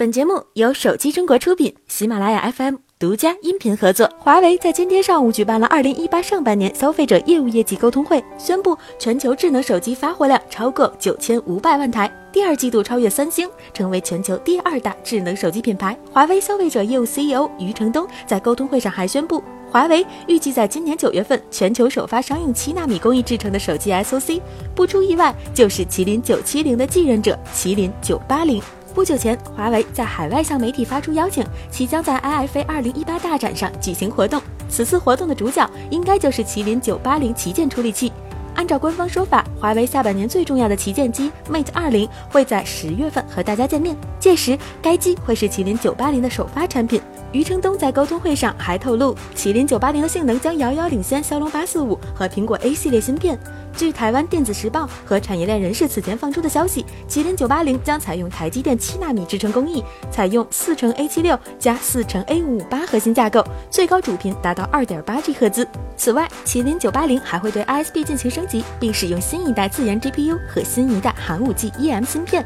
本节目由手机中国出品，喜马拉雅 FM 独家音频合作。华为在今天上午举办了二零一八上半年消费者业务业绩沟通会，宣布全球智能手机发货量超过九千五百万台，第二季度超越三星，成为全球第二大智能手机品牌。华为消费者业务 CEO 余承东在沟通会上还宣布，华为预计在今年九月份全球首发商用七纳米工艺制成的手机 SoC，不出意外就是麒麟九七零的继任者麒麟九八零。不久前，华为在海外向媒体发出邀请，其将在 IFA 二零一八大展上举行活动。此次活动的主角应该就是麒麟九八零旗舰处理器。按照官方说法，华为下半年最重要的旗舰机 Mate 二零会在十月份和大家见面，届时该机会是麒麟九八零的首发产品。余承东在沟通会上还透露，麒麟九八零的性能将遥遥领先骁龙八四五和苹果 A 系列芯片。据台湾电子时报和产业链人士此前放出的消息，麒麟九八零将采用台积电七纳米制程工艺，采用四乘 A 七六加四乘 A 五五八核心架构，最高主频达到二点八 G 赫兹。此外，麒麟九八零还会对 ISP 进行升级，并使用新一代自研 GPU 和新一代寒武纪 EM 芯片。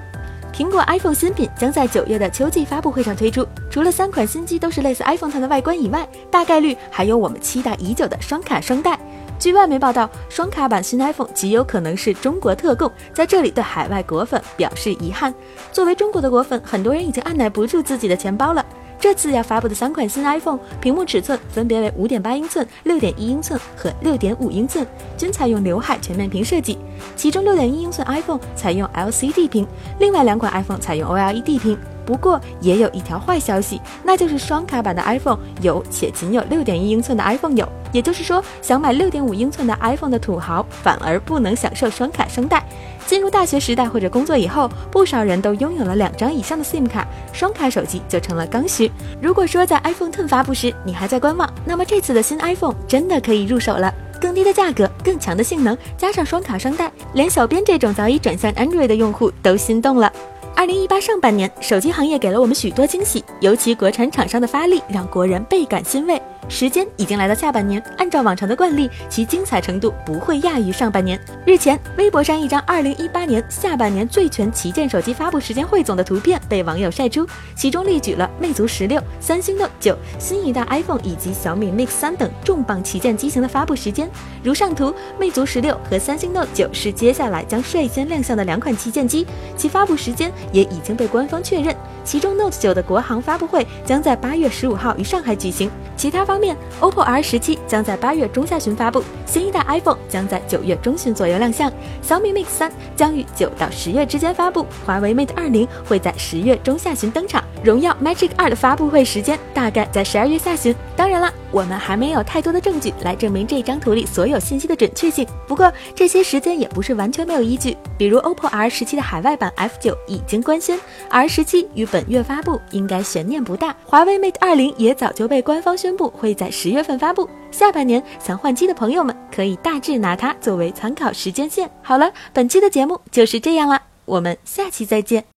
苹果 iPhone 新品将在九月的秋季发布会上推出，除了三款新机都是类似 iPhone 10的外观以外，大概率还有我们期待已久的双卡双待。据外媒报道，双卡版新 iPhone 极有可能是中国特供，在这里对海外果粉表示遗憾。作为中国的果粉，很多人已经按捺不住自己的钱包了。这次要发布的三款新 iPhone，屏幕尺寸分别为五点八英寸、六点一英寸和六点五英寸，均采用刘海全面屏设计。其中六点一英寸 iPhone 采用 LCD 屏，另外两款 iPhone 采用 OLED 屏。不过也有一条坏消息，那就是双卡版的 iPhone 有且仅有六点一英寸的 iPhone 有，也就是说，想买六点五英寸的 iPhone 的土豪反而不能享受双卡双待。进入大学时代或者工作以后，不少人都拥有了两张以上的 SIM 卡，双卡手机就成了刚需。如果说在 iPhone 10发布时你还在观望，那么这次的新 iPhone 真的可以入手了，更低的价格，更强的性能，加上双卡双待，连小编这种早已转向 Android 的用户都心动了。二零一八上半年，手机行业给了我们许多惊喜，尤其国产厂商的发力让国人倍感欣慰。时间已经来到下半年，按照往常的惯例，其精彩程度不会亚于上半年。日前，微博上一张二零一八年下半年最全旗舰手机发布时间汇总的图片被网友晒出，其中列举了魅族十六、三星 Note 九、新一代 iPhone 以及小米 Mix 三等重磅旗舰机型的发布时间。如上图，魅族十六和三星 Note 九是接下来将率先亮相的两款旗舰机，其发布时间也已经被官方确认。其中 Note 九的国行发布会将在八月十五号于上海举行。其他方面，OPPO R 十七将在八月中下旬发布，新一代 iPhone 将在九月中旬左右亮相，小米 Mix 三将于九到十月之间发布，华为 Mate 二零会在十月中下旬登场，荣耀 Magic 二的发布会时间大概在十二月下旬。当然了。我们还没有太多的证据来证明这张图里所有信息的准确性。不过这些时间也不是完全没有依据，比如 OPPO R 十七的海外版 F 九已经官宣，R 十七于本月发布，应该悬念不大。华为 Mate 二零也早就被官方宣布会在十月份发布。下半年想换机的朋友们可以大致拿它作为参考时间线。好了，本期的节目就是这样了，我们下期再见。